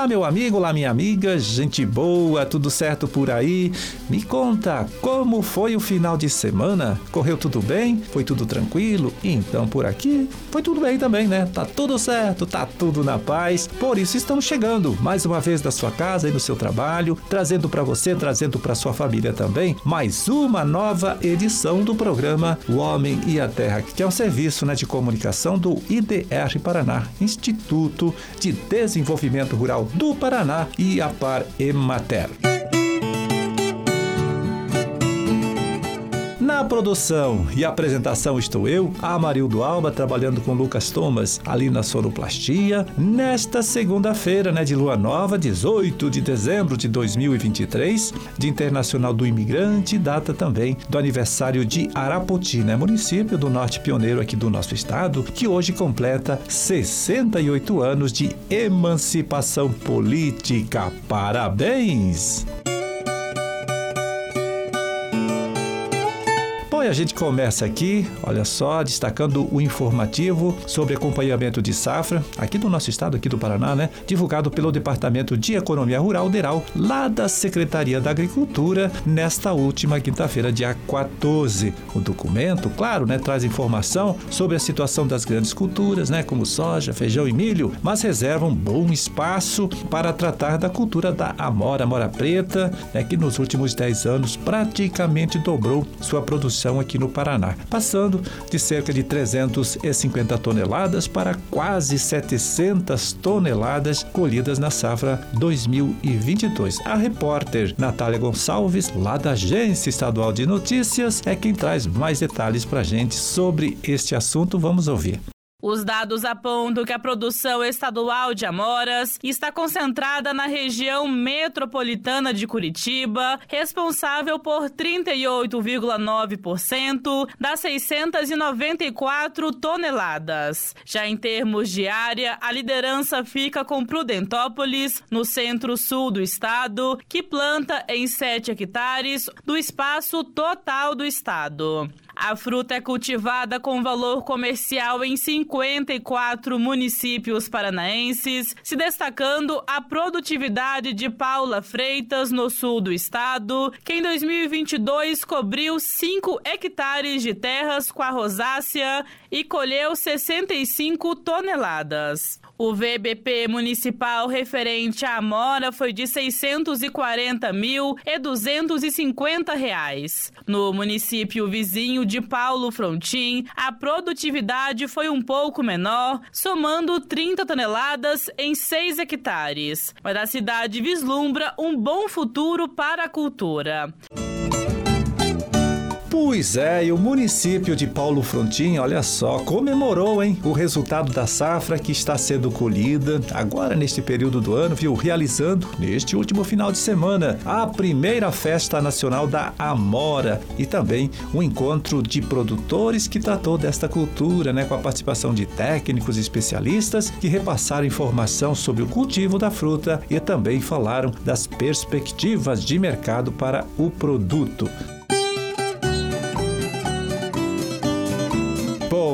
Olá, meu amigo, olá, minha amiga, gente boa, tudo certo por aí? Me conta, como foi o final de semana? Correu tudo bem? Foi tudo tranquilo? Então, por aqui, foi tudo bem também, né? Tá tudo certo, tá tudo na paz. Por isso, estamos chegando mais uma vez da sua casa e no seu trabalho, trazendo para você, trazendo para sua família também, mais uma nova edição do programa O Homem e a Terra, que é um serviço né, de comunicação do IDR Paraná, Instituto de Desenvolvimento Rural do Paraná e a Par Emater. Na produção e apresentação estou eu, Amarildo Alba, trabalhando com Lucas Thomas ali na Sonoplastia, nesta segunda-feira, né, de lua nova, 18 de dezembro de 2023, Dia Internacional do Imigrante, data também do aniversário de Arapoti, né, município do norte pioneiro aqui do nosso estado, que hoje completa 68 anos de emancipação política. Parabéns! Bom, e a gente começa aqui, olha só, destacando o informativo sobre acompanhamento de safra, aqui do nosso estado, aqui do Paraná, né? Divulgado pelo Departamento de Economia Rural DERAL, lá da Secretaria da Agricultura, nesta última quinta-feira, dia 14. O documento, claro, né, traz informação sobre a situação das grandes culturas, né, como soja, feijão e milho, mas reserva um bom espaço para tratar da cultura da amora, amora preta, né, que nos últimos 10 anos praticamente dobrou sua produção aqui no Paraná, passando de cerca de 350 toneladas para quase 700 toneladas colhidas na safra 2022. A repórter Natália Gonçalves, lá da Agência Estadual de Notícias, é quem traz mais detalhes para a gente sobre este assunto. Vamos ouvir. Os dados apontam que a produção estadual de amoras está concentrada na região metropolitana de Curitiba, responsável por 38,9% das 694 toneladas. Já em termos de área, a liderança fica com Prudentópolis, no centro-sul do estado, que planta em 7 hectares do espaço total do estado. A fruta é cultivada com valor comercial em 54 municípios paranaenses, se destacando a produtividade de Paula Freitas, no sul do estado, que em 2022 cobriu 5 hectares de terras com a rosácea e colheu 65 toneladas. O VBP municipal referente à amora foi de 640 mil e 250 reais. No município vizinho de Paulo Frontin, a produtividade foi um pouco menor, somando 30 toneladas em 6 hectares. Mas a cidade vislumbra um bom futuro para a cultura. Pois é, e o município de Paulo Frontin, olha só, comemorou, hein, o resultado da safra que está sendo colhida agora neste período do ano, viu, realizando neste último final de semana a primeira festa nacional da Amora e também um encontro de produtores que tratou desta cultura, né, com a participação de técnicos e especialistas que repassaram informação sobre o cultivo da fruta e também falaram das perspectivas de mercado para o produto.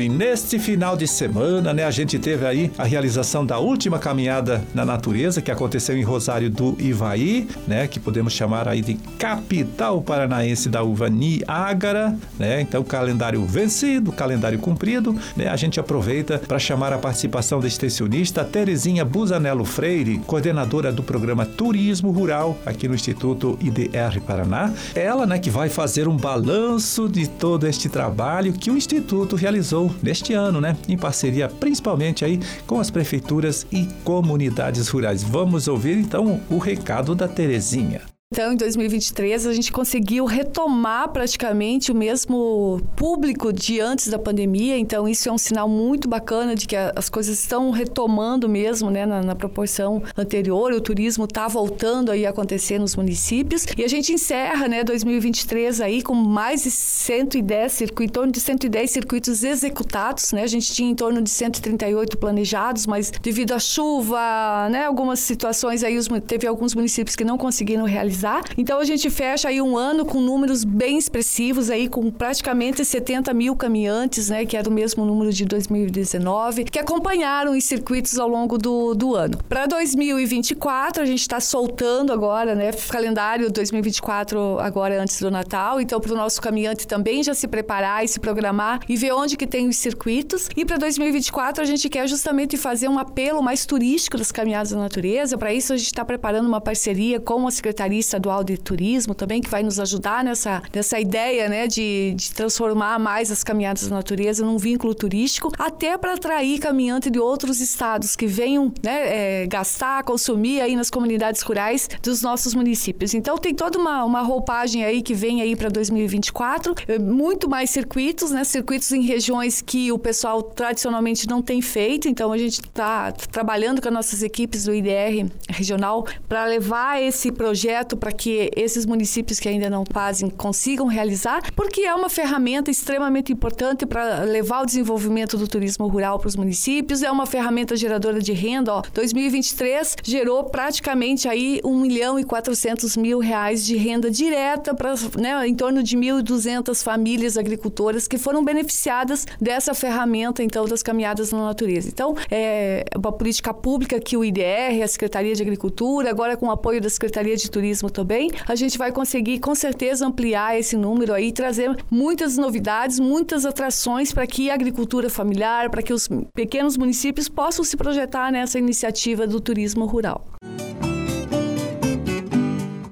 E neste final de semana, né, a gente teve aí a realização da última caminhada na natureza que aconteceu em Rosário do Ivaí, né, que podemos chamar aí de capital paranaense da uva Niágara, né? Então, calendário vencido, calendário cumprido, né? A gente aproveita para chamar a participação da extensionista Terezinha Busanello Freire, coordenadora do programa Turismo Rural aqui no Instituto IDR Paraná. Ela, né, que vai fazer um balanço de todo este trabalho que o instituto realizou neste ano, né, em parceria principalmente aí com as prefeituras e comunidades rurais. Vamos ouvir então o recado da Terezinha. Então, em 2023, a gente conseguiu retomar praticamente o mesmo público de antes da pandemia. Então, isso é um sinal muito bacana de que as coisas estão retomando mesmo, né, na, na proporção anterior. O turismo está voltando aí a acontecer nos municípios. E a gente encerra, né, 2023 aí com mais de 110 circuitos, em torno de 110 circuitos executados, né? A gente tinha em torno de 138 planejados, mas devido à chuva, né, algumas situações aí, os, teve alguns municípios que não conseguiram realizar Então a gente fecha aí um ano com números bem expressivos aí, com praticamente 70 mil caminhantes, né? Que era o mesmo número de 2019, que acompanharam os circuitos ao longo do, do ano. Para 2024, a gente está soltando agora, né? Calendário 2024 agora antes do Natal. Então, para o nosso caminhante também já se preparar e se programar e ver onde que tem os circuitos. E para 2024 a gente quer justamente fazer um apelo mais turístico das caminhadas da natureza. Para isso a gente está preparando uma parceria com a Secretaria Estadual de Turismo também que vai nos ajudar nessa, nessa ideia, né, de, de transformar mais as caminhadas da natureza num vínculo turístico, até para atrair caminhantes de outros estados que venham, né, é, gastar, consumir aí nas comunidades rurais dos nossos municípios. Então tem toda uma, uma roupagem aí que vem aí para 2024, é, muito mais circuitos, né, circuitos em regiões que o pessoal tradicionalmente não tem feito. Então a gente está trabalhando com as nossas equipes do IDR regional para levar esse projeto para que esses municípios que ainda não fazem consigam realizar, porque é uma ferramenta extremamente importante para levar o desenvolvimento do turismo rural para os municípios. É uma ferramenta geradora de renda. Ó, 2023 gerou praticamente aí 1 milhão e 400 mil reais de renda direta para né, em torno de 1.200 famílias agricultoras que foram beneficiadas dessa ferramenta então das caminhadas na natureza. Então é uma política pública que o IDR, a Secretaria de Agricultura, agora com o apoio da Secretaria de Turismo também, a gente vai conseguir com certeza ampliar esse número aí, trazer muitas novidades, muitas atrações para que a agricultura familiar, para que os pequenos municípios possam se projetar nessa iniciativa do turismo rural.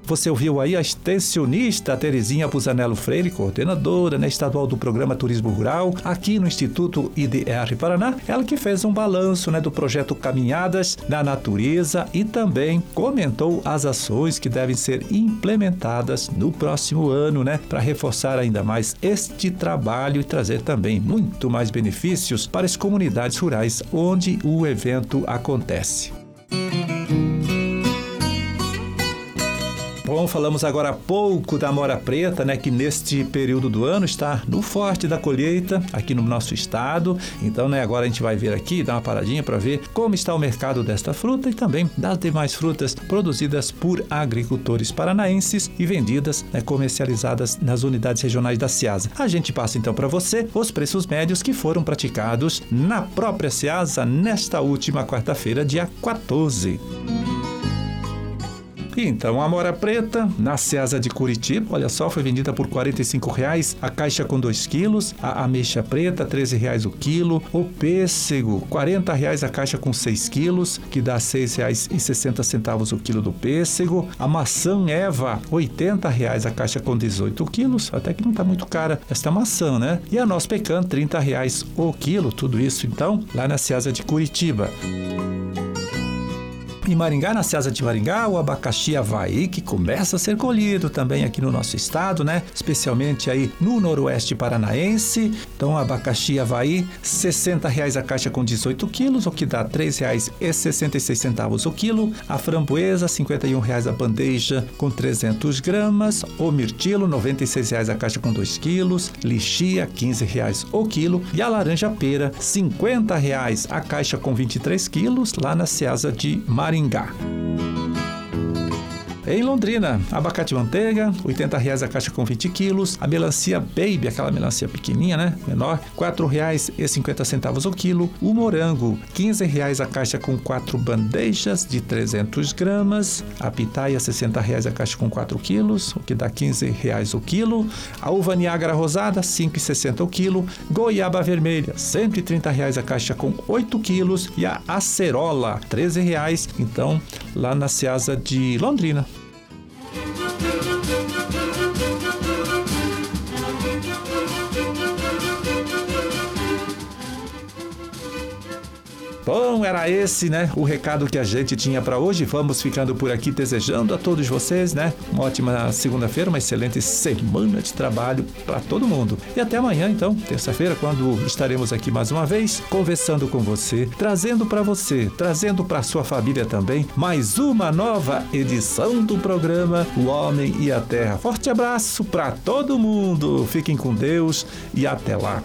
Você ouviu aí a extensionista Terezinha Pusanello Freire, coordenadora né, estadual do programa Turismo Rural, aqui no Instituto IDR Paraná. Ela que fez um balanço né, do projeto Caminhadas na Natureza e também comentou as ações que devem ser implementadas no próximo ano, né, para reforçar ainda mais este trabalho e trazer também muito mais benefícios para as comunidades rurais onde o evento acontece. Bom, falamos agora há pouco da mora preta, né, que neste período do ano está no forte da colheita aqui no nosso estado. Então, né, agora a gente vai ver aqui, dar uma paradinha para ver como está o mercado desta fruta e também das demais frutas produzidas por agricultores paranaenses e vendidas, né, comercializadas nas unidades regionais da Ciasa. A gente passa então para você os preços médios que foram praticados na própria Ciasa nesta última quarta-feira, dia 14. Então, a mora preta, na Ceasa de Curitiba, olha só, foi vendida por 45 reais, a caixa com 2 quilos, a ameixa preta, 13 reais o quilo, o pêssego, 40 reais a caixa com 6 quilos, que dá R$ 6,60 o quilo do pêssego, a maçã Eva, 80 reais a caixa com 18 quilos, até que não está muito cara esta maçã, né? E a noz pecan, 30 reais o quilo, tudo isso então lá na Ceasa de Curitiba. Em Maringá, na Ceasa de Maringá, o abacaxi Havaí, que começa a ser colhido também aqui no nosso estado, né? Especialmente aí no noroeste paranaense. Então, abacaxi Havaí, 60 reais a caixa com 18 quilos, o que dá R$ 3,66 o quilo. A framboesa, 51 reais a bandeja com 300 gramas. O mirtilo, 96 reais a caixa com 2 quilos. Lixia, 15 reais o quilo. E a laranja pera, 50 reais a caixa com 23 quilos, lá na Ceasa de Maringá. Maringá. Em Londrina, abacate manteiga, 80 reais a caixa com 20 quilos. A melancia baby, aquela melancia pequenininha, né? Menor, R$ 4,50 o quilo. O morango, 15 reais a caixa com 4 bandejas de 300 gramas. A pitaia, 60 reais a caixa com 4 quilos, o que dá 15 reais o quilo. A uva Niágara rosada, R$ 5,60 o quilo. Goiaba vermelha, 130 reais a caixa com 8 quilos. E a acerola, 13 reais. Então, lá na Ceasa de Londrina. Bom, era esse, né, o recado que a gente tinha para hoje. Vamos ficando por aqui desejando a todos vocês, né, uma ótima segunda-feira, uma excelente semana de trabalho para todo mundo. E até amanhã, então, terça-feira, quando estaremos aqui mais uma vez conversando com você, trazendo para você, trazendo para sua família também mais uma nova edição do programa O Homem e a Terra. Forte abraço para todo mundo. Fiquem com Deus e até lá.